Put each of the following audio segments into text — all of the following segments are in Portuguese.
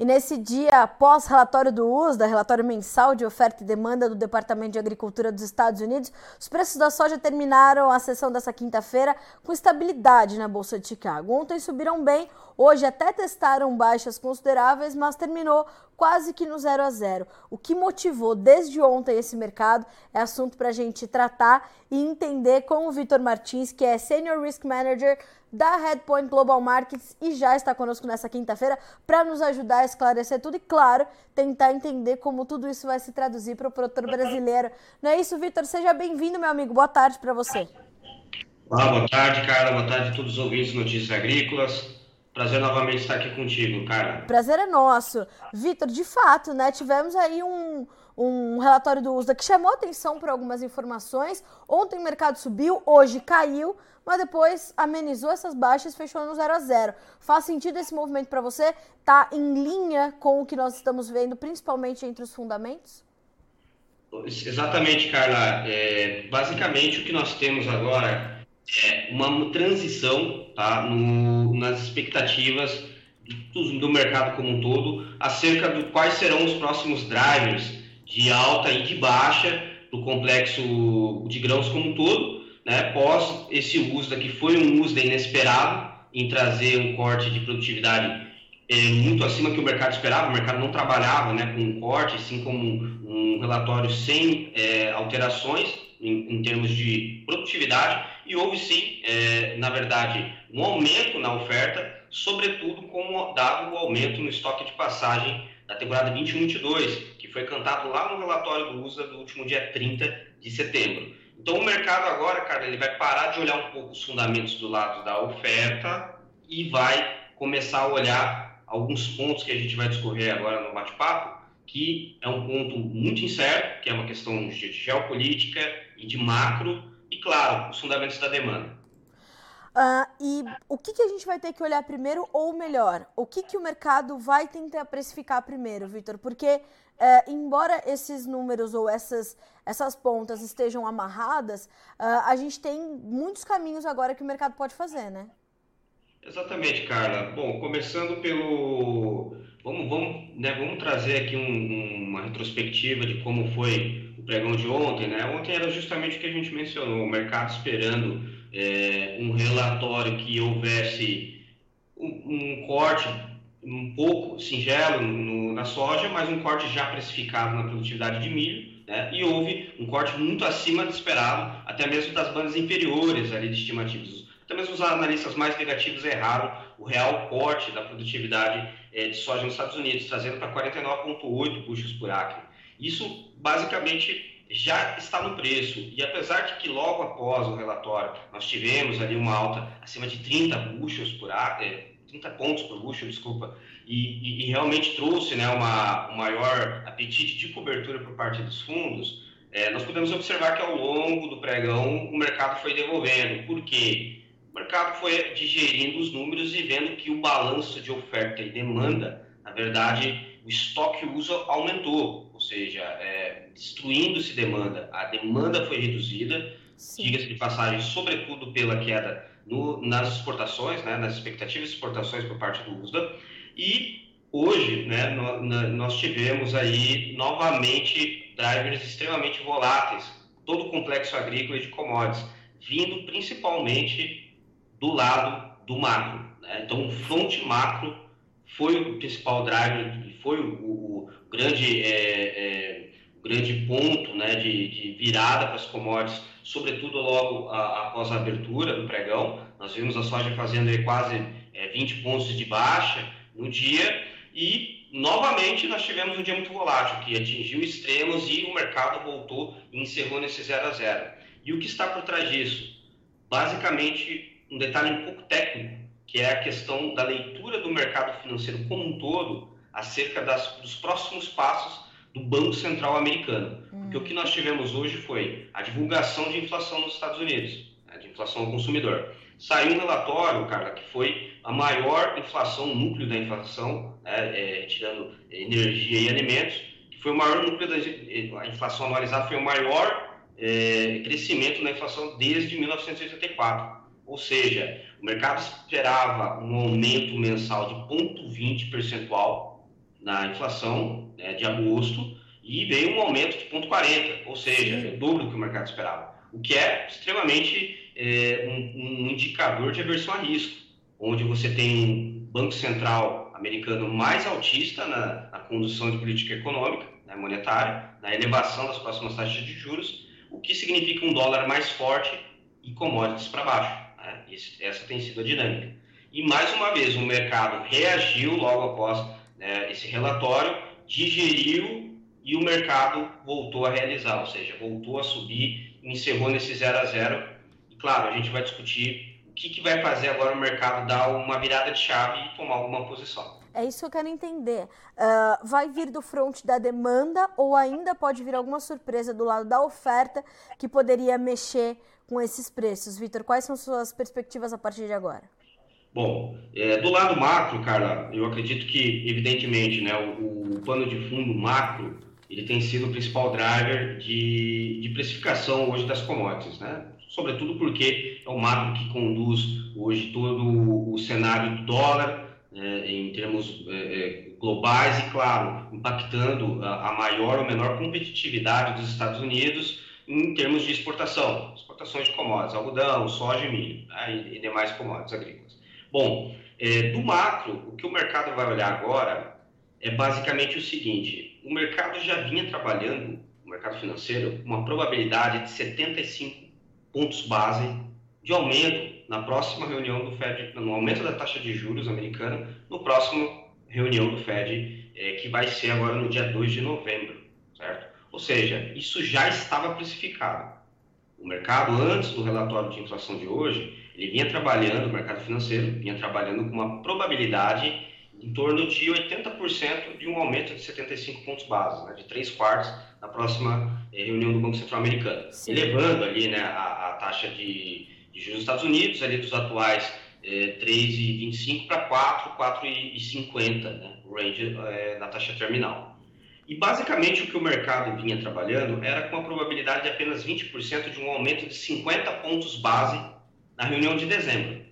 E nesse dia, após relatório do USDA, relatório mensal de oferta e demanda do Departamento de Agricultura dos Estados Unidos, os preços da soja terminaram a sessão dessa quinta-feira com estabilidade na Bolsa de Chicago. Ontem subiram bem, hoje até testaram baixas consideráveis, mas terminou quase que no 0 a 0. O que motivou desde ontem esse mercado é assunto para a gente tratar e entender com o Vitor Martins, que é Senior Risk Manager da Headpoint Global Markets e já está conosco nessa quinta-feira para nos ajudar a esclarecer tudo e, claro, tentar entender como tudo isso vai se traduzir para o produtor brasileiro. Não é isso, Vitor? Seja bem-vindo, meu amigo. Boa tarde para você. Olá, boa tarde, Carla. Boa tarde a todos os ouvintes de Notícias Agrícolas. Prazer novamente estar aqui contigo, Carla. Prazer é nosso. Vitor, de fato, né? Tivemos aí um, um relatório do USDA que chamou atenção para algumas informações. Ontem o mercado subiu, hoje caiu, mas depois amenizou essas baixas e fechou no 0 a 0. Faz sentido esse movimento para você? Está em linha com o que nós estamos vendo, principalmente entre os fundamentos? Exatamente, Carla. É, basicamente, o que nós temos agora é uma transição tá, no, nas expectativas do, do mercado como um todo acerca de quais serão os próximos drivers de alta e de baixa do complexo de grãos como um todo, né, pós esse USDA, que foi um USDA inesperado em trazer um corte de produtividade é, muito acima que o mercado esperava, o mercado não trabalhava né, com um corte, assim como um, relatório sem é, alterações em, em, termos de produtividade, e houve sim, é, na verdade, um aumento na oferta, sobretudo como dado o aumento no estoque de passagem da temporada 21-22, que foi cantado lá no relatório do USA do último dia 30 de setembro. Então o mercado agora, cara, ele vai parar de olhar um pouco os fundamentos do lado da oferta e vai começar a olhar alguns pontos que a gente vai discorrer agora no bate-papo, que é um ponto muito incerto, que é uma questão de geopolítica e de macro, e claro, os fundamentos da demanda. Uh, e o que, que a gente vai ter que olhar primeiro, ou melhor, o que, que o mercado vai tentar precificar primeiro, Vitor? Porque, uh, embora esses números ou essas, essas pontas estejam amarradas, uh, a gente tem muitos caminhos agora que o mercado pode fazer, né? Exatamente, Carla. Bom, começando pelo. Vamos, vamos, né, vamos trazer aqui um, uma retrospectiva de como foi o pregão de ontem. Né? Ontem era justamente o que a gente mencionou, o mercado esperando é, um relatório que houvesse um, um, corte um pouco singelo no, na soja, mas um corte já precificado na produtividade de milho, né? e houve um corte muito acima do esperado, até mesmo das bandas inferiores ali de estimativas. Até mesmo os analistas mais negativos erraram o real corte da produtividade é, de soja nos Estados Unidos, trazendo para 49,8 bushels por acre. Isso basicamente já está no preço. E apesar de que logo após o relatório nós tivemos ali uma alta acima de 30 bushels por acre, 30 é, pontos por bushel, desculpa, e, e, e realmente trouxe né, uma, um maior apetite de cobertura por parte dos fundos, é, nós podemos observar que ao longo do pregão o mercado foi devolvendo. Por quê? O mercado foi digerindo os números e vendo que o balanço de oferta e demanda, na verdade, o estoque uso aumentou ou seja, é, destruindo-se demanda. A demanda foi reduzida, diga-se de passagem, sobretudo pela queda no, nas exportações, né, nas expectativas de exportações por parte do USDA, e hoje né, no, na, nós tivemos aí novamente drivers extremamente voláteis, todo o complexo agrícola e de commodities, vindo principalmente do lado do macro. Né? Então, o front macro foi o principal driver, foi o, o grande, é, é, grande ponto né, de, de virada para as commodities, sobretudo logo a, após a abertura do pregão. Nós vimos a soja fazendo quase é, 20 pontos de baixa no dia e novamente nós tivemos um dia muito volátil, que atingiu extremos e o mercado voltou e encerrou nesse 0 a 0. E o que está por trás disso? Basicamente, um detalhe um pouco técnico, que é a questão da leitura do mercado financeiro como um todo acerca das, dos próximos passos do Banco Central americano. Hum. Porque o que nós tivemos hoje foi a divulgação de inflação nos Estados Unidos, né, de inflação ao consumidor. Saiu um relatório, cara, que foi a maior inflação, o núcleo da inflação, né, é, tirando energia e alimentos, que foi o maior núcleo da a inflação anualizada, foi o maior é, crescimento na inflação desde 1984. Ou seja, o mercado esperava um aumento mensal de 0,20 percentual, na inflação né, de agosto e veio um aumento de 0,40, ou seja, é o dobro do que o mercado esperava, o que é extremamente é, um, um, indicador de aversão a risco, onde você tem um Banco Central americano mais altista na, na condução de política econômica, né, monetária, na elevação das próximas taxas de juros, o que significa um dólar mais forte e commodities para baixo. Né? essa tem sido a dinâmica. E mais uma vez, o mercado reagiu logo após né, esse relatório, digeriu e o mercado voltou a realizar, ou seja, voltou a subir, encerrou nesse 0 a 0. E claro, a gente vai discutir o que, que vai fazer agora o mercado dar uma virada de chave e tomar alguma posição. É isso que eu quero entender. Uh, vai vir do front da demanda ou ainda pode vir alguma surpresa do lado da oferta que poderia mexer com esses preços? Vitor, quais são suas perspectivas a partir de agora? Bom, é, do lado macro, Carla, eu acredito que, evidentemente, né, o, o pano de fundo macro ele tem sido o principal driver de, de precificação hoje das commodities, né? Sobretudo porque é o macro que conduz hoje todo o cenário do dólar, é, em termos é, é, globais e, claro, impactando a, a, maior ou menor competitividade dos Estados Unidos em termos de exportação, exportações de commodities, algodão, soja e milho né, e, e, demais commodities agrícolas. Bom, é, do macro, o que o mercado vai olhar agora é basicamente o seguinte: o mercado já vinha trabalhando, o mercado financeiro, uma probabilidade de 75 pontos base de aumento na próxima reunião do Fed, no aumento da taxa de juros americana, no próximo reunião do Fed, é, que vai ser agora no dia 2 de novembro, certo? Ou seja, isso já estava precificado. O mercado, antes do relatório de inflação de hoje, ele vinha trabalhando, o mercado financeiro vinha trabalhando com uma probabilidade em torno de 80% de um aumento de 75 pontos base, né, de 3 quartos na próxima eh, reunião do Banco Central Americano, elevando ali né, a, a taxa de de juros dos Estados Unidos, ali dos atuais é, 3,25 para 4, 4,50, né, o range é, na taxa terminal. E basicamente o que o mercado vinha trabalhando era com a probabilidade de apenas 20% de um aumento de 50 pontos base na reunião de dezembro.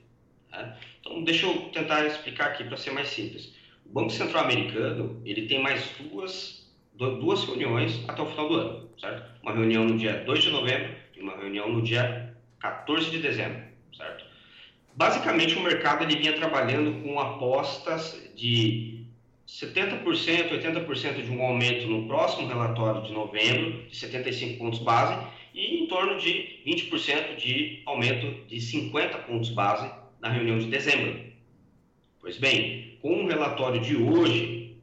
Né? Então, deixa eu tentar explicar aqui para ser mais simples. O Banco Central Americano ele tem mais duas, duas reuniões até o final do ano, certo? Uma reunião no dia 2 de novembro e uma reunião no dia 14 de dezembro, certo? Basicamente, o mercado ele vinha trabalhando com apostas de 70%, 80% de um aumento no próximo relatório de novembro, de 75 pontos base, e em torno de 20% de aumento de 50 pontos base na reunião de dezembro. Pois bem, com o relatório de hoje,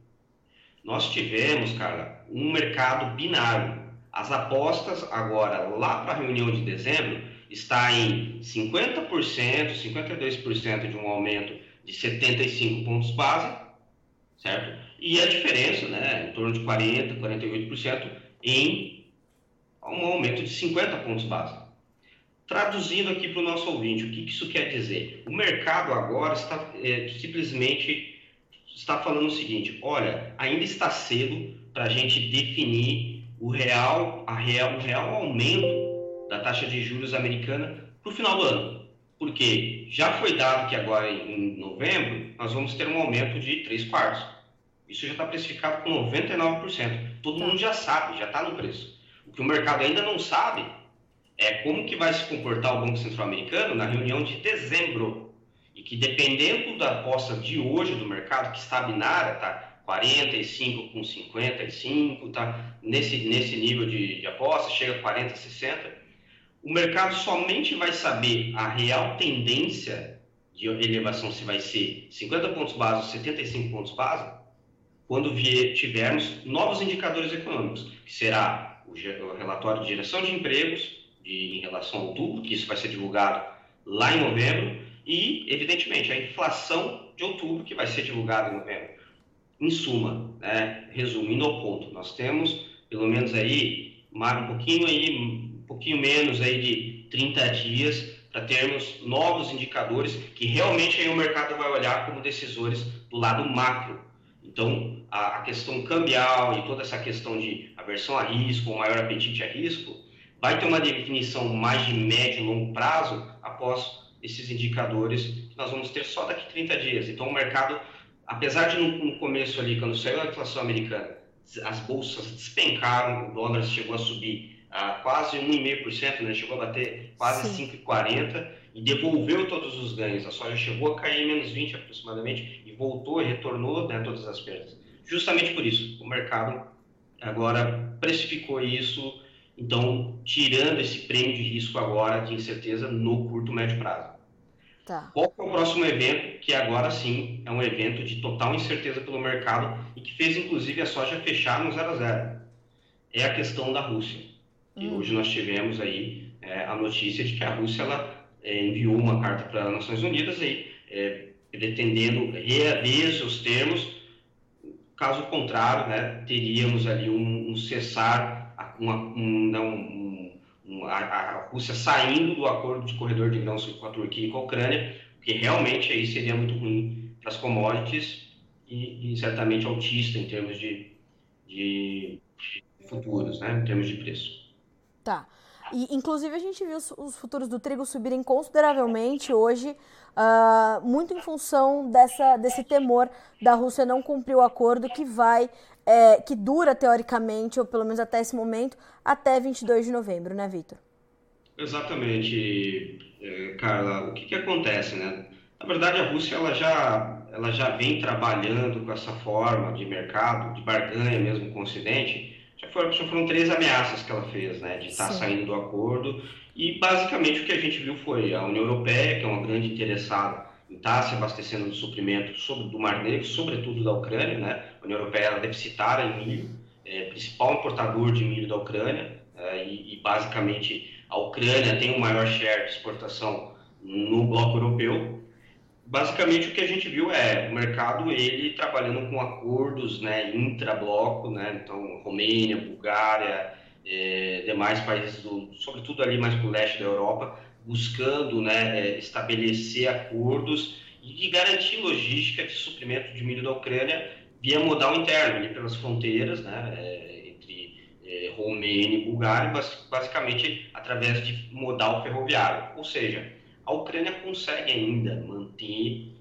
nós tivemos, cara, um mercado binário. As apostas agora, lá para a reunião de dezembro, está em 50%, 52% de um aumento de 75 pontos base, certo? E a diferença, né, em torno de 40%, 48% em um aumento de 50 pontos base. Traduzindo aqui para o nosso ouvinte, o que isso quer dizer? O mercado agora está é, simplesmente está falando o seguinte: olha, ainda está cedo para a gente definir o real, a real, o real aumento da taxa de juros americana para o final do ano. Porque já foi dado que agora em novembro nós vamos ter um aumento de 3 quartos. Isso já está precificado com 99%. Todo mundo já sabe, já está no preço. O que o mercado ainda não sabe é como que vai se comportar o Banco Central Americano na reunião de dezembro. E que dependendo da aposta de hoje do mercado, que está binária, tá? 45 com 55, tá? Nesse, nesse nível de, de aposta, chega a 40, 60 o mercado somente vai saber a real tendência de elevação, se vai ser 50 pontos base ou 75 pontos base, quando vier, tivermos novos indicadores econômicos, que será o, o relatório de direção de empregos de, em relação ao outubro, que isso vai ser divulgado lá em novembro, e, evidentemente, a inflação de outubro, que vai ser divulgada em novembro. Em suma, né, resumindo ao ponto, nós temos pelo menos aí, um pouquinho aí, pouquinho menos aí de 30 dias para termos novos indicadores que realmente aí o mercado vai olhar como decisores do lado macro. Então, a, a questão cambial e toda essa questão de aversão a risco, ou maior apetite a risco, vai ter uma definição mais de médio e longo prazo após esses indicadores que nós vamos ter só daqui a 30 dias. Então, o mercado apesar de no, começo ali, quando saiu a inflação americana, as bolsas despencaram, o dólar chegou a subir a quase 1,5%, né? chegou a bater quase 5,40% e devolveu todos os ganhos. A soja chegou a cair menos 20 aproximadamente e voltou e retornou né, todas as perdas. Justamente por isso, o mercado agora precificou isso, então tirando esse prêmio de risco agora de incerteza no curto médio prazo. Tá. Qual é o próximo evento, que agora sim é um evento de total incerteza pelo mercado e que fez inclusive a soja fechar no 0 a 0? É a questão da Rússia. E hum. hoje nós tivemos aí é, a notícia de que a Rússia ela, é, enviou uma carta para as Nações Unidas aí, é, pretendendo reaver seus termos. Caso contrário, né, teríamos ali um, um cessar, uma, um, não, a, a, Rússia saindo do acordo de corredor de grãos com a Turquia e com a Ucrânia, que realmente aí seria muito ruim para as commodities e, e, certamente altista em termos de, de futuros, né, em termos de preço. Tá. E, inclusive, a gente viu os futuros do trigo subirem consideravelmente hoje, uh, muito em função dessa, desse temor da Rússia não cumprir o acordo que vai é, que dura teoricamente, ou pelo menos até esse momento, até 22 de novembro, né, Vitor? Exatamente, é, Carla. O que, que acontece, né? Na verdade, a Rússia ela já, ela já vem trabalhando com essa forma de mercado, de barganha mesmo com o Ocidente. Foram, foram três ameaças que ela fez, né? De estar saindo do acordo. E basicamente o que a gente viu foi a União Europeia, que é uma grande interessada está se abastecendo do suprimento sobre, do Mar Negro, sobretudo da Ucrânia, né? A União Europeia é deficitária em milho, é, principal importador de milho da Ucrânia, é, e, e, basicamente a Ucrânia tem o maior share de exportação no bloco europeu. Basicamente o que a gente viu é o mercado ele trabalhando com acordos, né, intra-bloco, né? Então Romênia, Bulgária, é, demais países do, sobretudo ali mais para o leste da Europa, buscando né, é, estabelecer acordos e garantir logística de suprimento de milho da Ucrânia via modal interno, ali pelas fronteiras né, é, entre Romênia e Bulgária, basicamente através de modal ferroviário. Ou seja, a Ucrânia consegue ainda manter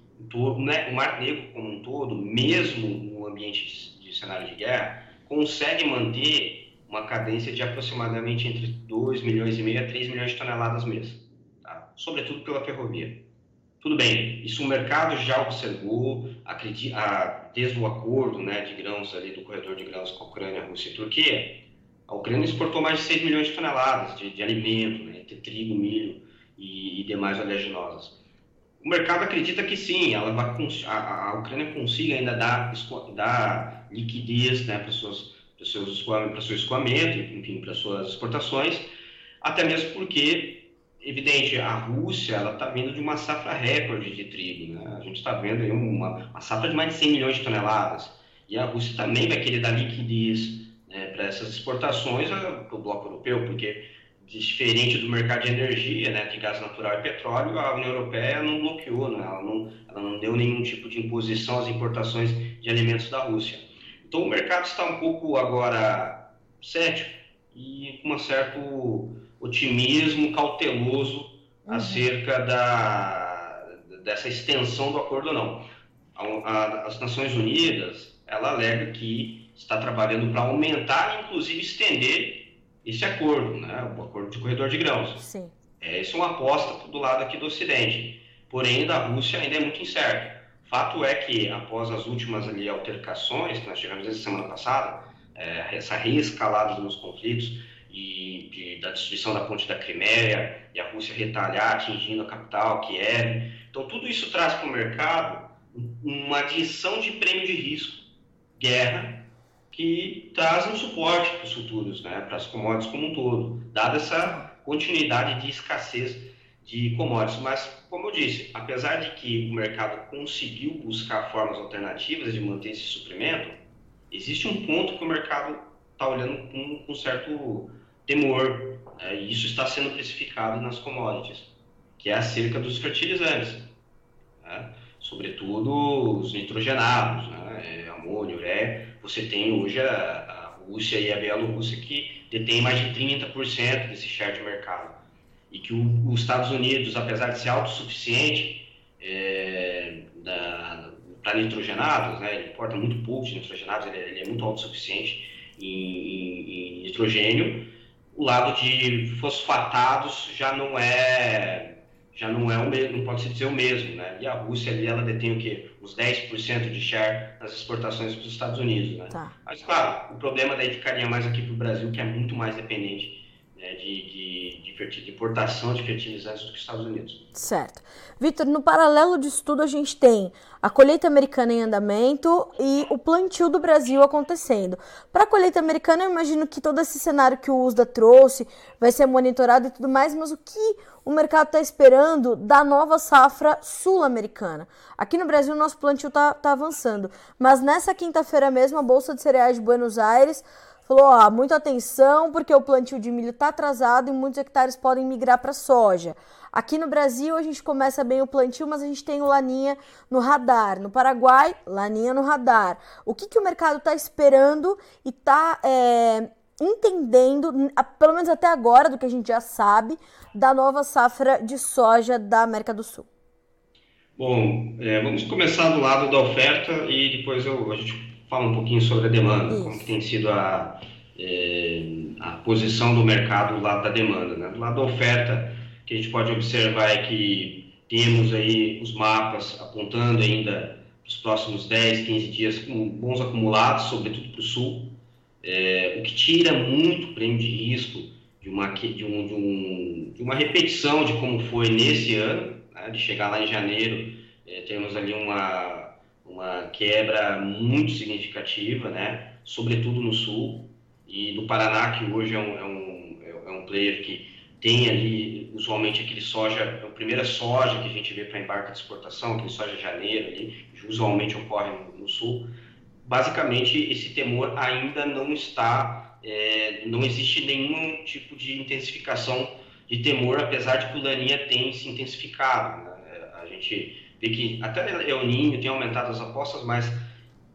né, o Mar Negro como um todo, mesmo no ambiente de cenário de guerra, consegue manter uma cadência de aproximadamente entre 2 milhões e meio a 3 milhões de toneladas mês sobretudo pela ferrovia. Tudo bem, isso o mercado já observou, acredita, desde o acordo né, de grãos ali do corredor de grãos com a Ucrânia, Rússia e Turquia, a Ucrânia exportou mais de 6 milhões de toneladas de, de alimento, né, trigo, milho e, e, demais oleaginosas. O mercado acredita que sim, ela vai, a, a Ucrânia consiga ainda dar, dar liquidez né, para, para, seus, seu escoamento, enfim, para suas exportações, até mesmo porque evidente, a Rússia ela está vindo de uma safra recorde de trigo. Né? A gente está vendo aí uma, uma, safra de mais de 100 milhões de toneladas. E a Rússia também vai querer dar liquidez né, para essas exportações para o bloco europeu, porque diferente do mercado de energia, né, de gás natural e petróleo, a União Europeia não bloqueou, né? ela, não, ela não deu nenhum tipo de imposição às importações de alimentos da Rússia. Então o mercado está um pouco agora cético e com um certo otimismo cauteloso uhum. acerca da, dessa extensão do acordo ou não. A, a, as Nações Unidas, ela alega que está trabalhando para aumentar, inclusive estender esse acordo, né, o acordo de corredor de grãos. Sim. É, isso é uma aposta do lado aqui do Ocidente. Porém, da Rússia ainda é muito incerto. Fato é que, após as últimas ali, altercações que nós tivemos essa semana passada, é, essa reescalada nos conflitos, e de, da destruição da ponte da Crimeia e a Rússia retalhar, atingindo a capital, Kiev. Então, tudo isso traz para o mercado uma adição de prêmio de risco, guerra, que traz um suporte para os futuros, né, para as commodities como um todo, dada essa continuidade de escassez de commodities. Mas, como eu disse, apesar de que o mercado conseguiu buscar formas alternativas de manter esse suprimento, existe um ponto que o mercado está olhando com, com certo temor, né? e isso está sendo precificado nas commodities, que é acerca dos fertilizantes, né? sobretudo os nitrogenados, né? É, amônio, ureia. Você tem hoje a, a Rússia e a Bielorrússia que detêm mais de 30% desse share de mercado. E que os Estados Unidos, apesar de ser autossuficiente é, para nitrogenados, né, ele importa muito pouco de nitrogenados, ele, é, ele é muito autossuficiente em, em, em nitrogênio. O lado de fosfatados já não é já não é o mesmo, não pode se dizer o mesmo, né? E a Rússia ali, ela detém o quê? Uns 10% de share nas exportações para os Estados Unidos, né? Tá. Mas, claro, o problema daí ficaria mais aqui para o Brasil, que é muito mais dependente né, de, de, de, de, importação de fertilizantes do que os Estados Unidos. Certo. Vitor, no paralelo de estudo, a gente tem a colheita americana em andamento e o plantio do Brasil acontecendo. Para a colheita americana, eu imagino que todo esse cenário que o USDA trouxe vai ser monitorado e tudo mais, mas o que o mercado está esperando da nova safra sul-americana? Aqui no Brasil, o nosso plantio está tá avançando, mas nessa quinta-feira mesmo, a Bolsa de Cereais de Buenos Aires falou: ó, muita atenção, porque o plantio de milho está atrasado e muitos hectares podem migrar para soja. Aqui no Brasil, a gente começa bem o plantio, mas a gente tem o Laninha no radar. No Paraguai, Laninha no radar. O que, que o mercado está esperando e está é, entendendo, pelo menos até agora, do que a gente já sabe, da nova safra de soja da América do Sul? Bom, é, vamos começar do lado da oferta e depois eu, a gente fala um pouquinho sobre a demanda, Isso. como que tem sido a, é, a posição do mercado do lado da demanda. Né? Do lado da oferta, que a gente pode observar é que temos aí os mapas apontando ainda os próximos 10, 15 dias com bons acumulados, sobretudo para o sul, é, o que tira muito prêmio de risco de uma, de, um, de, um, de uma repetição de como foi nesse ano, né? de chegar lá em janeiro, é, temos ali uma uma quebra muito significativa, né? sobretudo no sul, e no Paraná, que hoje é um, é um, é um player que tem ali, usualmente, aquele soja, é a primeira soja que a gente vê para embarque de exportação, aquele soja janeiro ali, que usualmente ocorre no, no sul. Basicamente, esse temor ainda não está, é, não existe nenhum tipo de intensificação de temor, apesar de que o Laninha tem se intensificado. Né? A gente que até El Ninho tem aumentado as apostas, mas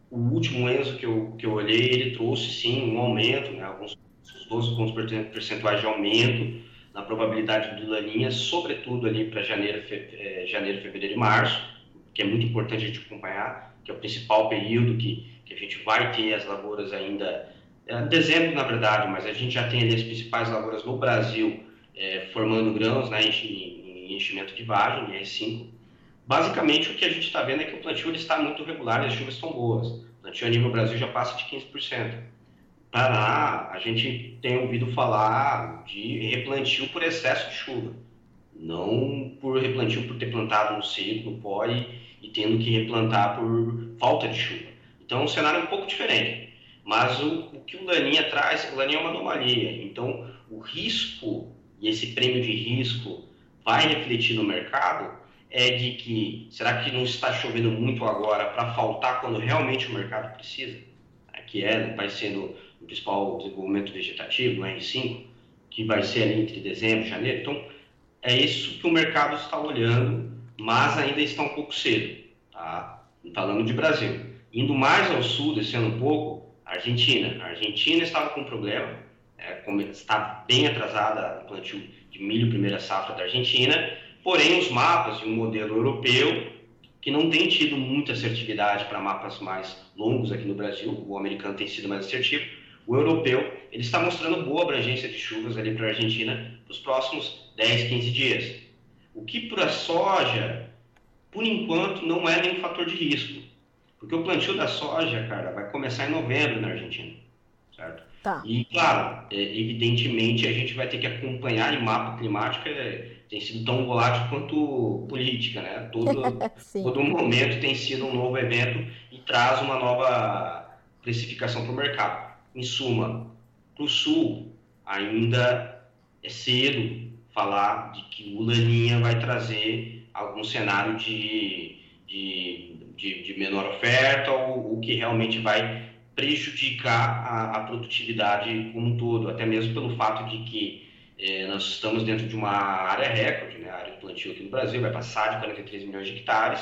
o último Enzo que eu, que eu olhei, ele trouxe sim um aumento, né, alguns 12 pontos percentuais de aumento na probabilidade do Laninha, sobretudo ali para janeiro, fe, é, janeiro, fevereiro e março, que é muito importante a gente acompanhar, que é o principal período que, que a gente vai ter as lavouras ainda, é, dezembro na verdade, mas a gente já tem ali as principais lavouras no Brasil é, formando grãos né, em, em enchimento de vagem, R5, Basicamente, o que a gente está vendo é que o plantio está muito regular e as chuvas estão boas. O plantio a nível Brasil já passa de 15%. Paraná, a gente tem ouvido falar de replantio por excesso de chuva. Não por replantio por ter plantado no seco, no pó e, e tendo que replantar por falta de chuva. Então, é um cenário um pouco diferente. Mas o, o que o Laninha traz, o Laninha é uma anomalia. Então, o risco e esse prêmio de risco vai refletir no mercado é de que será que não está chovendo muito agora para faltar quando realmente o mercado precisa? É, que é, vai sendo o principal desenvolvimento vegetativo, o R5, que vai ser ali entre dezembro e janeiro. Então, é isso que o mercado está olhando, mas ainda está um pouco cedo, tá? Falando de Brasil. Indo mais ao sul, descendo um pouco, Argentina. A Argentina estava com problema, é, está bem atrasada o plantio de milho primeira safra da Argentina, Porém, os mapas de um modelo europeu, que não tem tido muita assertividade para mapas mais longos aqui no Brasil, o americano tem sido mais assertivo, o europeu, ele está mostrando boa abrangência de chuvas ali para a Argentina nos próximos 10, 15 dias. O que para a soja, por enquanto, não é nenhum fator de risco. Porque o plantio da soja, cara, vai começar em novembro na Argentina, certo? Tá. E, claro, é, evidentemente, a gente vai ter que acompanhar em mapa climático é, tem sido tão volátil quanto política, né? Todo, todo momento tem sido um novo evento e traz uma nova precificação para o mercado. Em suma, para o Sul, ainda é cedo falar de que o Laninha vai trazer algum cenário de, de, de, de menor oferta ou o que realmente vai prejudicar a, a produtividade como um todo, até mesmo pelo fato de que é, nós estamos dentro de uma área recorde, né, a área de plantio aqui no Brasil, vai passar de 43 milhões de hectares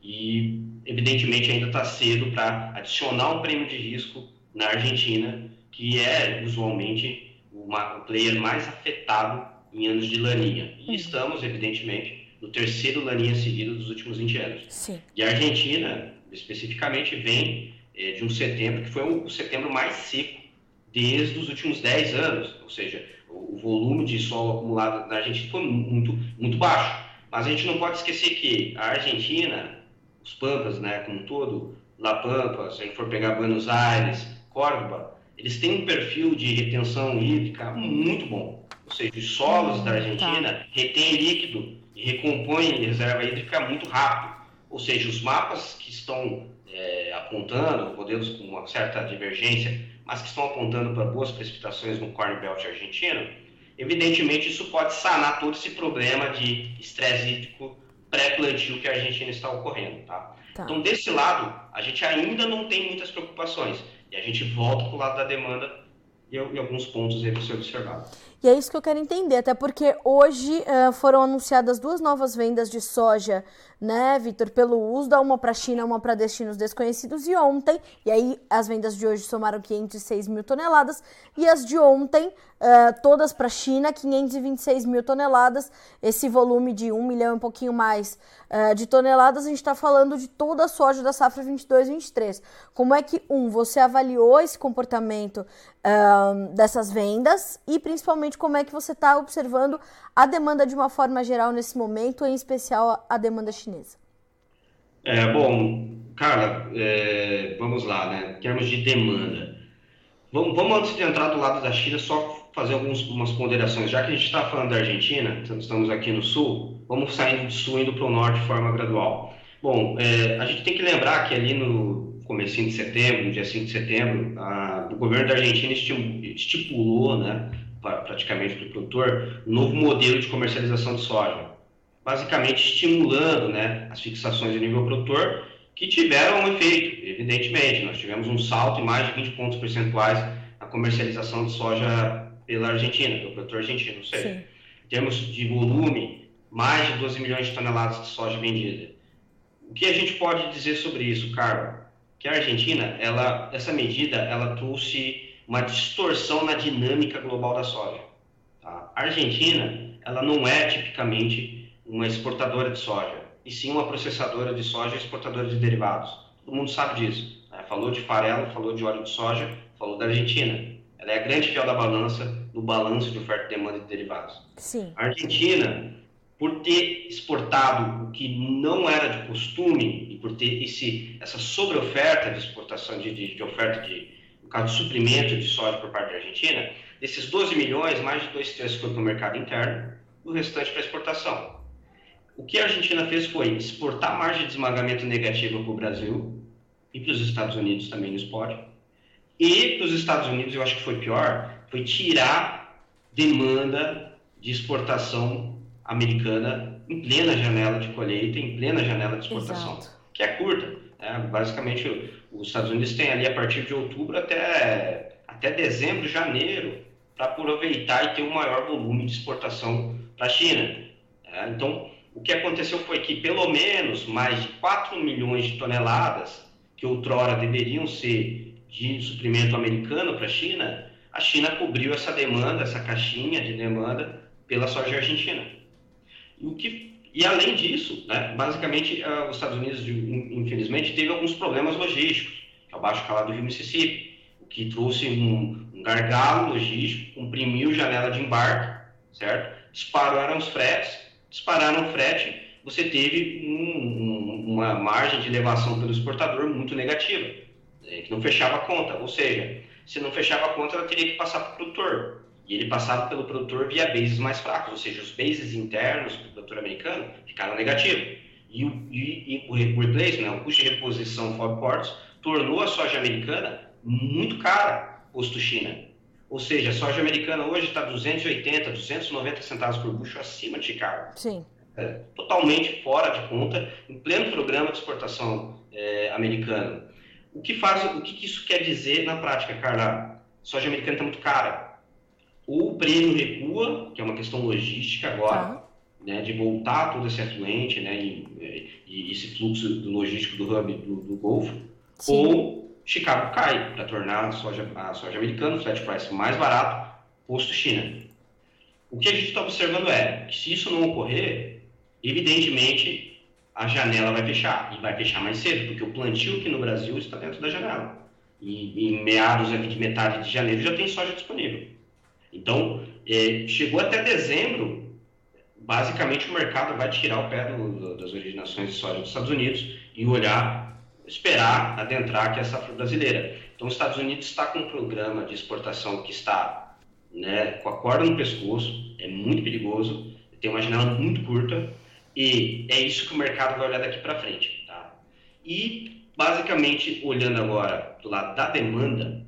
e, evidentemente, ainda está cedo para adicionar um prêmio de risco na Argentina, que é usualmente uma, o player mais afetado em anos de laninha. E estamos, evidentemente, do terceiro laninha seguido dos últimos 20 anos. Sim. E a Argentina, especificamente, vem é, de um setembro que foi o setembro mais seco desde os últimos 10 anos, ou seja, o, volume de solo acumulado na Argentina foi muito, muito baixo. Mas a gente não pode esquecer que a Argentina, os Pampas, né, como um todo, La Pampa, se a gente for pegar Buenos Aires, Córdoba, eles têm um perfil de retenção hídrica muito bom. Ou seja, os solos da Argentina tá. retêm líquido e recompõem reserva hídrica muito rápido. Ou seja, os mapas que estão é, apontando, modelos com uma certa divergência, mas que estão apontando para boas precipitações no Corn Belt argentino, evidentemente isso pode sanar todo esse problema de estresse hídrico pré-plantio que a Argentina está ocorrendo. Tá? Tá. Então, desse lado, a gente ainda não tem muitas preocupações. E a gente volta para o lado da demanda e, e alguns pontos aí para ser observado. E é isso que eu quero entender, até porque hoje uh, foram anunciadas duas novas vendas de soja, né, Vitor, pelo USDA, uma para a China, uma para destinos desconhecidos, e ontem, e aí as vendas de hoje somaram 506 mil toneladas, e as de ontem, uh, todas para a China, 526 mil toneladas, esse volume de 1 milhão e um pouquinho mais uh, de toneladas, a gente está falando de toda a soja da safra 22-23. Como é que, um, você avaliou esse comportamento dessas vendas, e principalmente como é que você está observando a demanda de uma forma geral nesse momento, em especial a demanda chinesa. É, bom, Carla, é, vamos lá, né? Em termos de demanda. Vamos, vamos, antes de entrar do lado da China, só fazer algumas ponderações. Já que a gente está falando da Argentina, estamos aqui no sul, vamos saindo do sul indo para o norte de forma gradual. Bom, é, a gente tem que lembrar que ali no começo de setembro, no dia 5 de setembro, a, o governo da Argentina estipulou, né, praticamente para o produtor, um novo modelo de comercialização de soja, basicamente estimulando né, as fixações de nível produtor, que tiveram um efeito, evidentemente. Nós tivemos um salto em mais de 20 pontos percentuais na comercialização de soja pela Argentina, pelo produtor argentino. Ou seja, Sim. em termos de volume, mais de 12 milhões de toneladas de soja vendida. O que a gente pode dizer sobre isso, Carlos? Que a Argentina, ela, essa medida, ela trouxe uma distorção na dinâmica global da soja. Tá? A Argentina, ela não é tipicamente uma exportadora de soja, e sim uma processadora de soja e exportadora de derivados. Todo mundo sabe disso. Né? Falou de farelo, falou de óleo de soja, falou da Argentina. Ela é a grande fiel da balança no balanço de oferta e demanda de derivados. Sim. A Argentina, por ter exportado o que não era de costume e por ter esse, essa sobreoferta de exportação, de, de, de oferta de, no caso de suprimento de soja por parte da Argentina, desses 12 milhões, mais de dois terços foi para o mercado interno, o restante para exportação. O que a Argentina fez foi exportar margem de esmagamento negativa para o Brasil e para os Estados Unidos também no spot. E para os Estados Unidos, eu acho que foi pior, foi tirar demanda de exportação americana em plena janela de colheita, em plena janela de exportação, Exato. Que é curta. Né? Basicamente, os Estados Unidos têm ali a partir de outubro até, até dezembro, janeiro, para aproveitar e ter um maior volume de exportação para a China. É, então, o que aconteceu foi que pelo menos mais de 4 milhões de toneladas, que outrora deveriam ser de suprimento americano para a China, a China cobriu essa demanda, essa caixinha de demanda pela soja argentina. E o que e além disso, né, basicamente, uh, os Estados Unidos, infelizmente, teve alguns problemas logísticos, que é o baixo calado do rio Mississippi, o que trouxe um, um gargalo logístico, comprimiu janela de embarque, certo? Dispararam os fretes, dispararam o frete, você teve um, um, uma margem de elevação pelo exportador muito negativa, né, que não fechava a conta, ou seja, se não fechava a conta, ela teria que passar para o produtor. E ele passava pelo produtor via bases mais fracos, ou seja, os bases internos do produtor americano ficaram negativos. E o, e, e o replace, né, o custo de reposição for ports, tornou a soja americana muito cara, posto China. Ou seja, a soja americana hoje está 280, 290 centavos por bucho acima de Chicago. Sim. É, totalmente fora de conta, em pleno programa de exportação é, americano. O que faz, o que isso quer dizer na prática, Carla? A soja americana está muito cara ou o prêmio recua, que é uma questão logística agora, tá. né, de voltar todo esse afluente, né, e, e, esse fluxo do logístico do hub do, do Golfo, Sim. ou Chicago cai para tornar a soja, a soja americana, o flat price mais barato, posto China. O que a gente está observando é que se isso não ocorrer, evidentemente a janela vai fechar e vai fechar mais cedo, porque o plantio aqui no Brasil está dentro da janela. E em meados de metade de janeiro já tem soja disponível. Então, é, chegou até dezembro, basicamente o mercado vai tirar o pé do, do, das originações de soja dos Estados Unidos e olhar, esperar adentrar aqui a safra brasileira. Então, os Estados Unidos está com um programa de exportação que está né, com a corda no pescoço, é muito perigoso, tem uma janela muito curta e é isso que o mercado vai olhar daqui para frente. Tá? E, basicamente, olhando agora do lado da demanda,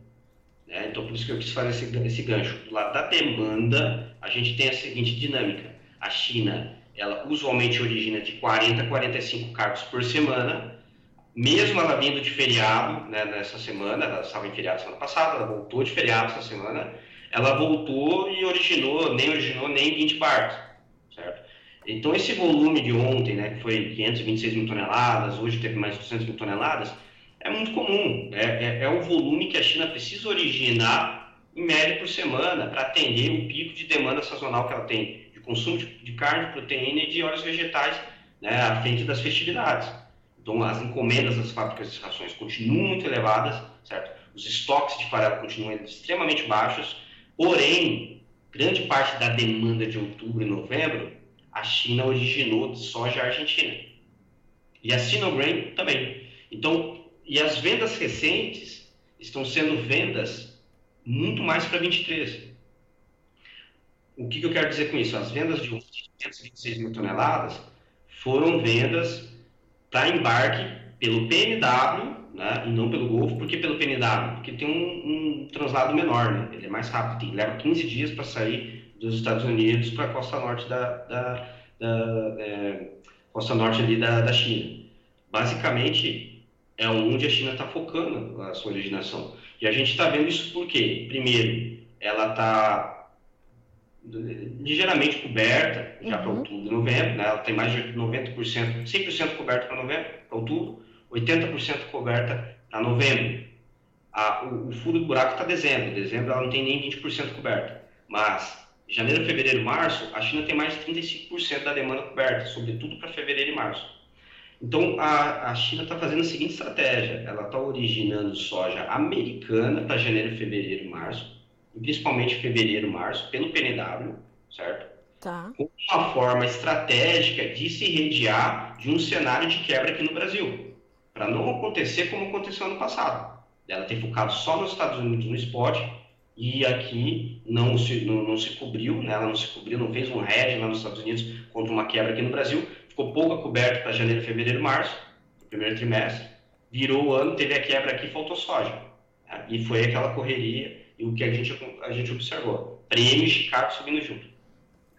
né, então por isso que eu quis fazer esse, esse gancho, do lado da demanda, a gente tem a seguinte dinâmica. A China, ela usualmente origina de 40 a 45 cargos por semana, mesmo ela vindo de feriado né, nessa semana, ela estava em feriado semana passada, ela voltou de feriado essa semana, ela voltou e originou, nem originou nem 20 barcos, certo? Então esse volume de ontem, né, que foi 526 mil toneladas, hoje teve mais de 200 mil toneladas, é muito comum, é, é, é o volume que a China precisa originar em média por semana para atender o pico de demanda sazonal que ela tem de consumo de, de carne, proteína e de óleos vegetais né, à frente das festividades. Então, as encomendas das fábricas de rações continuam muito elevadas, certo? Os estoques de farelo continuam extremamente baixos, porém, grande parte da demanda de outubro e novembro, a China originou de soja argentina. E a Sinograin também. Então, e as vendas recentes estão sendo vendas muito mais para 23. O que, que, eu quero dizer com isso? As vendas de 526 mil toneladas foram vendas para embarque pelo PNW, né, e não pelo Golfo, porque pelo PNW, porque tem um, um translado menor, né, ele é mais rápido, tem, leva 15 dias para sair dos Estados Unidos para a costa norte da, da, da é, costa norte ali da, da China. Basicamente, é onde a China está focando a sua originação. E a gente está vendo isso porque, primeiro, ela está ligeiramente coberta já uhum. para outubro e novembro, né? ela tem mais de 90%, 100% coberta para novembro, para outubro, 80% coberta para novembro. A, o, o, fundo do buraco está dezembro, dezembro ela não tem nem 20% coberta, mas janeiro, fevereiro, março, a China tem mais de 35% da demanda coberta, sobretudo para fevereiro e março. Então, a, a China está fazendo a seguinte estratégia: ela está originando soja americana para janeiro, fevereiro e março, principalmente fevereiro, março, pelo PNW, certo? Tá. Uma forma estratégica de se redear de um cenário de quebra aqui no Brasil, para não acontecer como aconteceu ano passado. Ela ter focado só nos Estados Unidos no spot e aqui não se, não, não se cobriu, né? ela não se cobriu, não fez um hedge lá nos Estados Unidos contra uma quebra aqui no Brasil, ficou pouco coberto para janeiro, fevereiro, março, primeiro trimestre, virou o ano, teve a quebra aqui, faltou soja. Né? E foi aquela correria e o que a gente, a gente observou. Prêmio e Chicago subindo junto.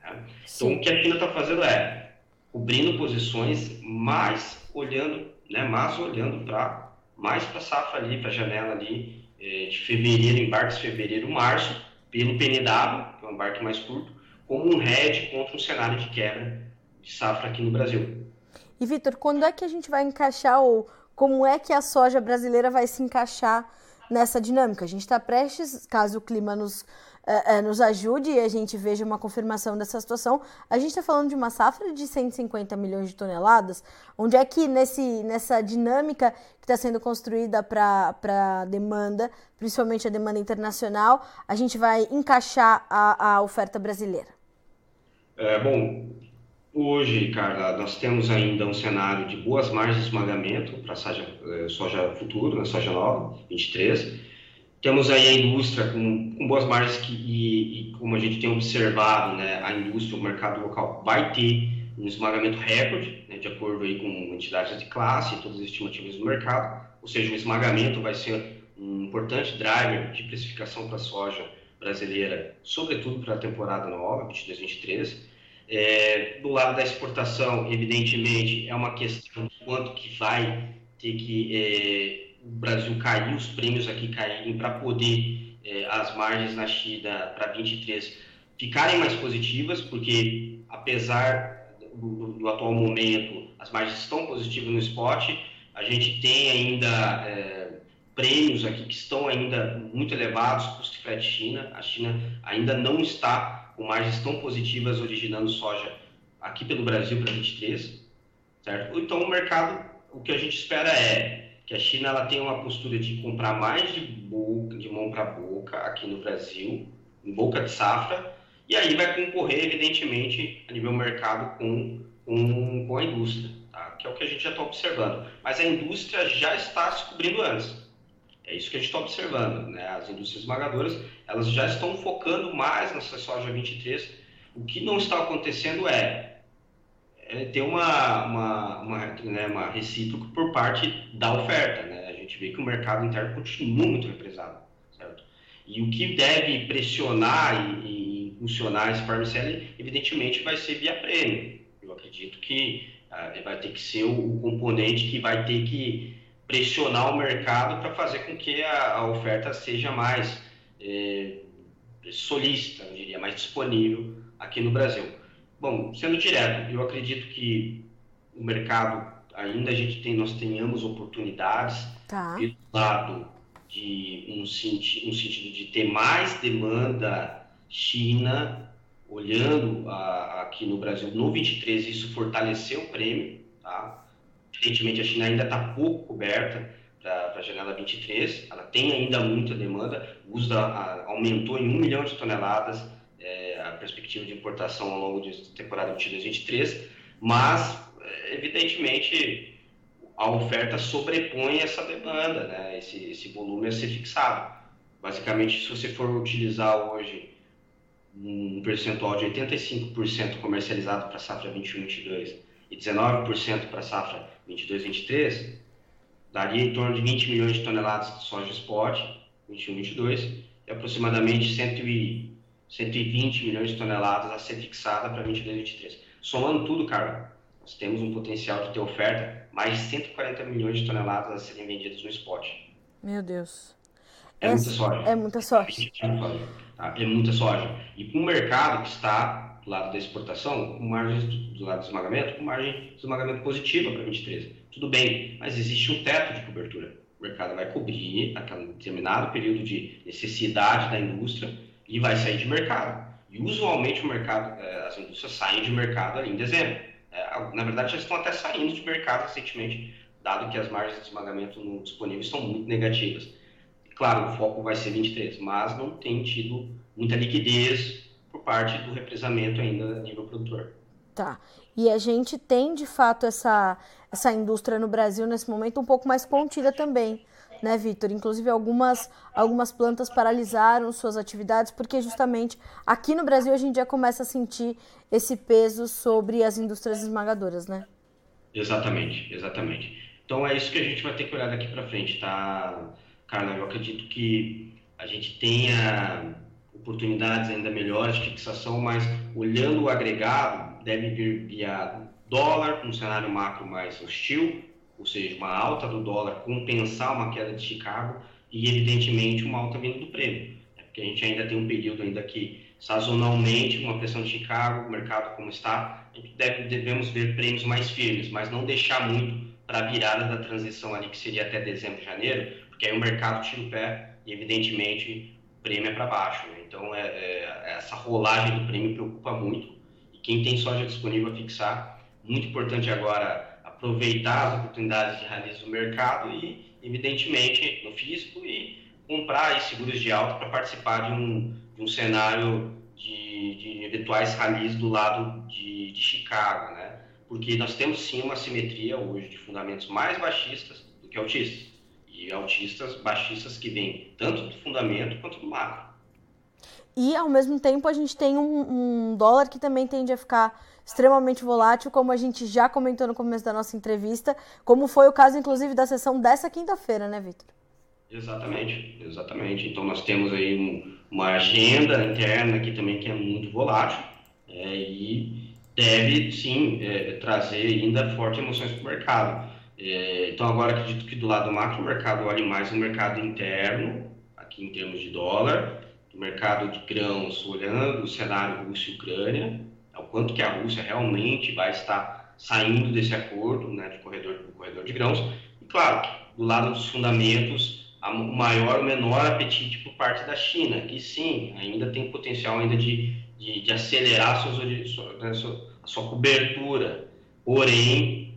Né? Então, o que a China está fazendo é cobrindo posições, mas olhando, né, mas olhando para mais para a safra ali, para a janela ali eh, de fevereiro, embarques fevereiro, março, pelo PNW, que é um embarque mais curto, como um hedge contra um cenário de quebra de safra aqui no Brasil. E Vitor, quando é que a gente vai encaixar ou como é que a soja brasileira vai se encaixar nessa dinâmica. A gente está prestes, caso o clima nos, é, é, nos ajude e a gente veja uma confirmação dessa situação, a gente está falando de uma safra de 150 milhões de toneladas, onde é que nesse, nessa dinâmica que está sendo construída para a demanda, principalmente a demanda internacional, a gente vai encaixar a, a oferta brasileira? É, bom, Hoje, Carla, nós temos ainda um cenário de boas margens de esmagamento para soja, eh, soja futuro, na né, soja nova, 23. Temos aí a indústria com, com boas margens que, e, e, como a gente tem observado, né, a indústria, o mercado local vai ter um esmagamento recorde, né, de acordo aí com entidades de classe e todas as estimativas do mercado. Ou seja, o esmagamento vai ser um importante driver de precificação para a soja brasileira, sobretudo para a temporada nova, 22-23. É, do lado da exportação, evidentemente, é uma questão de quanto que vai ter que é, o Brasil cair, os prêmios aqui caírem para poder é, as margens na China para 23 ficarem mais positivas, porque apesar do, do, atual momento as margens estão positivas no spot, a gente tem ainda é, prêmios aqui que estão ainda muito elevados, custo frete China, a China ainda não está com margens tão positivas originando soja aqui pelo Brasil para 23, certo? Então o mercado, o que a gente espera é que a China ela tenha uma postura de comprar mais de boca, de mão para boca aqui no Brasil, em boca de safra, e aí vai concorrer, evidentemente, a nível mercado com, com, com a indústria, tá? que é o que a gente já está observando. Mas a indústria já está se cobrindo antes. É isso que a gente está observando. Né? As indústrias esmagadoras elas já estão focando mais nessa soja 23. O que não está acontecendo é, é ter uma, uma, uma, né, uma recíproca por parte da oferta. Né? A gente vê que o mercado interno continua muito represado. Certo? E o que deve pressionar e, e impulsionar esse farm selling, evidentemente, vai ser via prêmio. Eu acredito que uh, vai ter que ser o, o componente que vai ter que pressionar o mercado para fazer com que a, a oferta seja mais é, solícita, eu diria, mais disponível aqui no Brasil. Bom, sendo direto, eu acredito que o mercado ainda a gente tem, nós tenhamos oportunidades tá. pelo lado de um, senti um sentido de ter mais demanda China olhando a, aqui no Brasil no 23 isso fortaleceu o prêmio, tá? Evidentemente, a China ainda está pouco coberta para a janela 23, ela tem ainda muita demanda, o uso da, a, aumentou em 1 milhão de toneladas é, a perspectiva de importação ao longo da temporada 22-23, mas, é, evidentemente, a oferta sobrepõe essa demanda, né? esse, esse volume a ser fixado. Basicamente, se você for utilizar hoje um percentual de 85% comercializado para a safra 21-22 e 19% para a safra 22, 23, daria em torno de 20 milhões de toneladas de soja spot, 21, 22, e aproximadamente 100 120 milhões de toneladas a ser fixada para 22, 23. Somando tudo, Carla, nós temos um potencial de ter oferta mais de 140 milhões de toneladas a serem vendidas no spot. Meu Deus. É, é muita soja. É muita soja. Tá? É muita soja. E com o mercado que está do lado da exportação, com margens do, lado do esmagamento, com margem de esmagamento positiva para 2013. Tudo bem, mas existe um teto de cobertura. O mercado vai cobrir aquele determinado período de necessidade da indústria e vai sair de mercado. E usualmente o mercado, eh, as indústrias saem de mercado ali em dezembro. Eh, na verdade, já estão até saindo de mercado recentemente, dado que as margens de esmagamento no disponível estão muito negativas. Claro, o foco vai ser 23, mas não tem tido muita liquidez por parte do represamento ainda a nível produtor. Tá. E a gente tem, de fato, essa, essa indústria no Brasil nesse momento um pouco mais contida também, né, Vitor? Inclusive, algumas, algumas plantas paralisaram suas atividades, porque justamente aqui no Brasil a gente já começa a sentir esse peso sobre as indústrias esmagadoras, né? Exatamente, exatamente. Então é isso que a gente vai ter que olhar daqui para frente, tá, Carla? Eu acredito que a gente tenha oportunidades ainda melhores fixação, mas olhando o agregado, deve vir via dólar, um cenário macro mais hostil, ou seja, uma alta do dólar compensar uma queda de Chicago e, evidentemente, uma alta vindo do prêmio. É porque a gente ainda tem um período ainda que, sazonalmente, uma pressão de Chicago, o mercado como está, deve, devemos ver prêmios mais firmes, mas não deixar muito para a virada da transição ali, que seria até dezembro, janeiro, porque aí o mercado tira o pé e, evidentemente, prêmio é para baixo. Né? Então, é, é, essa rolagem do prêmio preocupa muito. E quem tem soja disponível a fixar, muito importante agora aproveitar as oportunidades de raiz do mercado e, evidentemente, no físico e comprar aí seguros de alta para participar de um, de um cenário de, de eventuais ralis do lado de, de Chicago, né? Porque nós temos sim uma simetria hoje de fundamentos mais baixistas do que altistas. E altistas, baixistas que vêm tanto do fundamento quanto do macro. E, ao mesmo tempo, a gente tem um, um, dólar que também tende a ficar extremamente volátil, como a gente já comentou no começo da nossa entrevista, como foi o caso, inclusive, da sessão dessa quinta-feira, né, Vitor? Exatamente, exatamente. Então, nós temos aí um, uma agenda interna aqui também que é muito volátil é, e deve, sim, é, trazer ainda fortes emoções para o mercado. É, então, agora acredito que do lado macro, o mercado olhe mais no mercado interno, aqui em termos de dólar, do mercado de grãos, olhando o cenário Rússia e Ucrânia, o quanto que a Rússia realmente vai estar saindo desse acordo né, de corredor, do corredor de grãos. E, claro, do lado dos fundamentos, o maior ou menor apetite por parte da China, que sim, ainda tem potencial ainda de, de, de acelerar suas, suas, né, suas sua cobertura. Porém,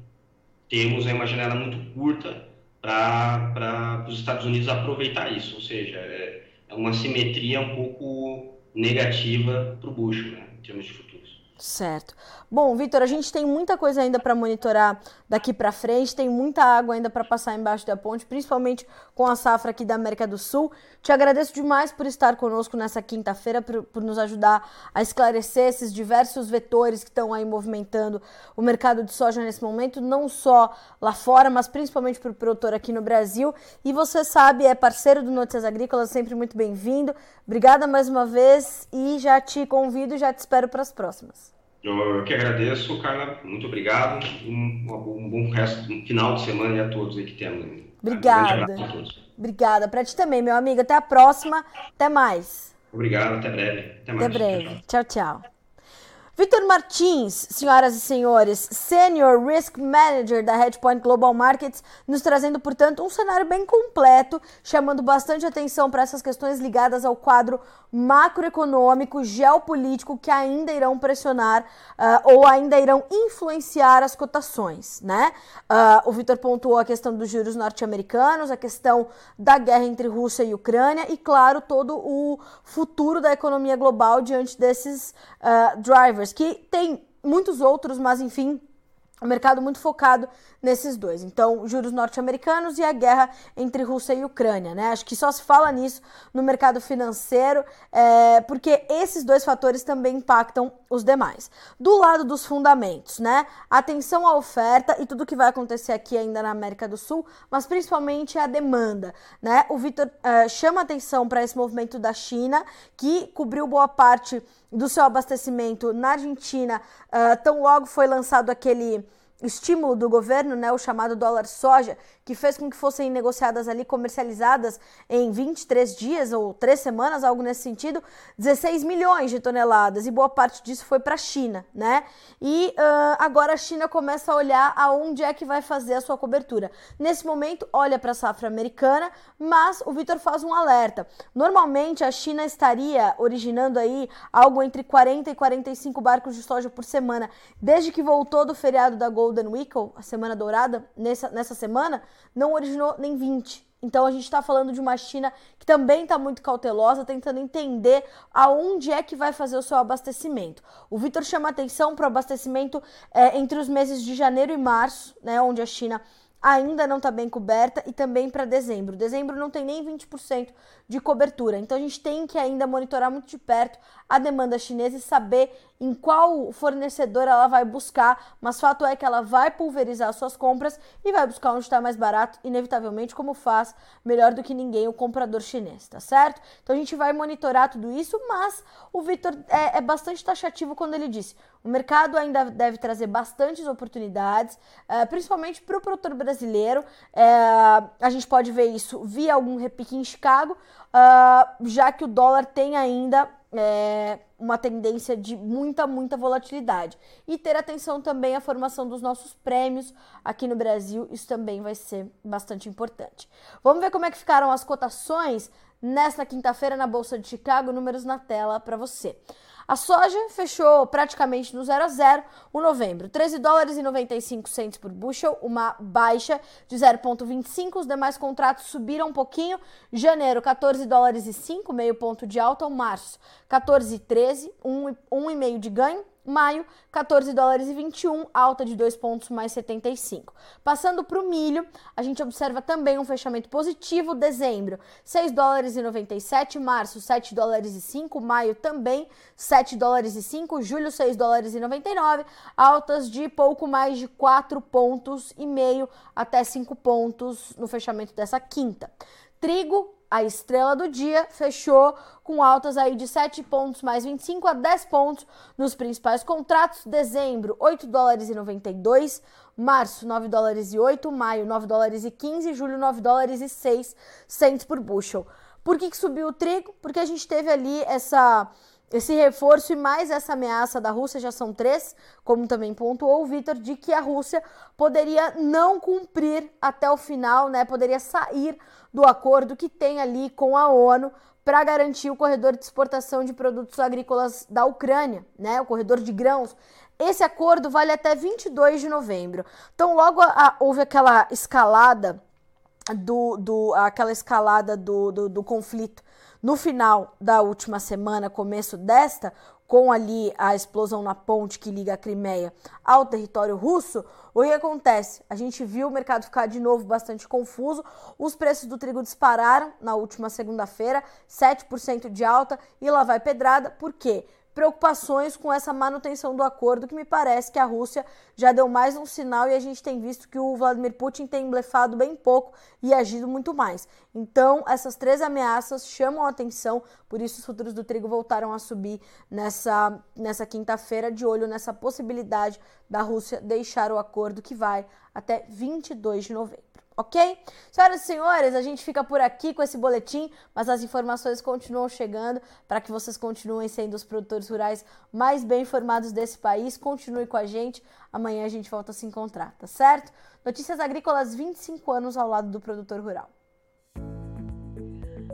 temos uma janela muito curta para os Estados Unidos aproveitar isso, ou seja, é, é uma simetria um pouco negativa para o bucho, né, em termos de futuro. Certo. Bom, Vitor, a gente tem muita coisa ainda para monitorar daqui para frente, tem muita água ainda para passar embaixo da ponte, principalmente com a safra aqui da América do Sul. Te agradeço demais por estar conosco nessa quinta-feira, por, por, nos ajudar a esclarecer esses diversos vetores que estão aí movimentando o mercado de soja nesse momento, não só lá fora, mas principalmente para o produtor aqui no Brasil. E você sabe, é parceiro do Notícias Agrícolas, sempre muito bem-vindo. Obrigada mais uma vez e já te convido e já te espero para as próximas. Eu que agradeço, Carla. Muito obrigado. Um, um bom resto, um final de semana a todos aí que temos. Obrigada. Um Obrigada. Para ti também, meu amigo. Até a próxima. Até mais. Obrigado. Até breve. Até mais. Até breve. tchau. tchau. Vitor Martins, senhoras e senhores, Senior Risk Manager da Hedgepoint Global Markets, nos trazendo, portanto, um cenário bem completo, chamando bastante atenção para essas questões ligadas ao quadro macroeconômico, geopolítico, que ainda irão pressionar uh, ou ainda irão influenciar as cotações, né? Uh, o Vitor pontuou a questão dos juros norte-americanos, a questão da guerra entre Rússia e Ucrânia e, claro, todo o futuro da economia global diante desses uh, drivers drivers, que tem muitos outros, mas enfim, o mercado muito focado nesses dois. Então, juros norte-americanos e a guerra entre Rússia e Ucrânia, né? Acho que só se fala nisso no mercado financeiro, é, porque esses dois fatores também impactam os demais. Do lado dos fundamentos, né? Atenção à oferta e tudo que vai acontecer aqui ainda na América do Sul, mas principalmente a demanda, né? O Vitor é, chama atenção para esse movimento da China, que cobriu boa parte do seu abastecimento na Argentina, uh, tão logo foi lançado aquele estímulo do governo, né, o chamado dólar soja, que fez com que fossem negociadas ali, comercializadas em 23 dias ou 3 semanas, algo nesse sentido, 16 milhões de toneladas, e boa parte disso foi para a China, né? E uh, agora a China começa a olhar aonde é que vai fazer a sua cobertura. Nesse momento, olha para a safra americana, mas o Vitor faz um alerta. Normalmente a China estaria originando aí algo entre 40 e 45 barcos de soja por semana, desde que voltou do feriado da Golden Week, a semana dourada, nessa, nessa semana, não originou nem 20. Então a gente está falando de uma China que também está muito cautelosa, tentando entender aonde é que vai fazer o seu abastecimento. O Vitor chama atenção para o abastecimento é, entre os meses de janeiro e março, né, onde a China ainda não está bem coberta e também para dezembro. Dezembro não tem nem 20% de cobertura. Então a gente tem que ainda monitorar muito de perto a demanda chinesa e saber em qual fornecedor ela vai buscar, mas fato é que ela vai pulverizar suas compras e vai buscar onde está mais barato, inevitavelmente, como faz melhor do que ninguém o comprador chinês, tá certo? Então a gente vai monitorar tudo isso, mas o Victor é, é bastante taxativo quando ele disse: o mercado ainda deve trazer bastantes oportunidades, é, principalmente para o produtor brasileiro. É, a gente pode ver isso via algum repique em Chicago, uh, já que o dólar tem ainda é, uma tendência de muita, muita volatilidade. E ter atenção também à formação dos nossos prêmios aqui no Brasil, isso também vai ser bastante importante. Vamos ver como é que ficaram as cotações nesta quinta-feira na Bolsa de Chicago, números na tela para você. A soja fechou praticamente no 0 a 0 o novembro, 13 dólares e 95 centos por bushel, uma baixa de 0,25. Os demais contratos subiram um pouquinho. Janeiro, 14 dólares e 5, meio ponto de alta. O março, 14 e 13, 1,5 de ganho. Maio, 14 dólares e 21, alta de 2 pontos mais 75. Passando para o milho, a gente observa também um fechamento positivo. Dezembro, 6 dólares e 97, março, 7 dólares e 5, maio também 7 dólares e 5, julho, 6 dólares e 99, altas de pouco mais de 4 pontos e meio até 5 pontos no fechamento dessa quinta. Trigo, a estrela do dia fechou com altas aí de 7 pontos mais 25 a 10 pontos nos principais contratos. Dezembro, 8 dólares e 92, março, 9 dólares e 8, maio, 9 dólares e 15, julho, 9 dólares e 6 centos por bushel. Por que, que subiu o trigo? Porque a gente teve ali essa esse reforço e mais essa ameaça da Rússia já são três, como também pontuou o Vitor, de que a Rússia poderia não cumprir até o final, né? Poderia sair do acordo que tem ali com a ONU para garantir o corredor de exportação de produtos agrícolas da Ucrânia, né? O corredor de grãos. Esse acordo vale até 22 de novembro. Então, logo a, houve aquela escalada do, do aquela escalada do, do, do conflito no final da última semana, começo desta, com ali a explosão na ponte que liga a Crimeia ao território russo, o que acontece? A gente viu o mercado ficar de novo bastante confuso. Os preços do trigo dispararam na última segunda-feira, 7% de alta, e lá vai pedrada. Por quê? Preocupações com essa manutenção do acordo, que me parece que a Rússia já deu mais um sinal e a gente tem visto que o Vladimir Putin tem blefado bem pouco e agido muito mais. Então, essas três ameaças chamam a atenção, por isso os futuros do trigo voltaram a subir nessa, nessa quinta-feira, de olho nessa possibilidade da Rússia deixar o acordo que vai até 22 de novembro ok? Senhoras e senhores, a gente fica por aqui com esse boletim, mas as informações continuam chegando para que vocês continuem sendo os produtores rurais mais bem informados desse país. Continue com a gente, amanhã a gente volta a se encontrar, tá certo? Notícias Agrícolas 25 anos ao lado do produtor rural.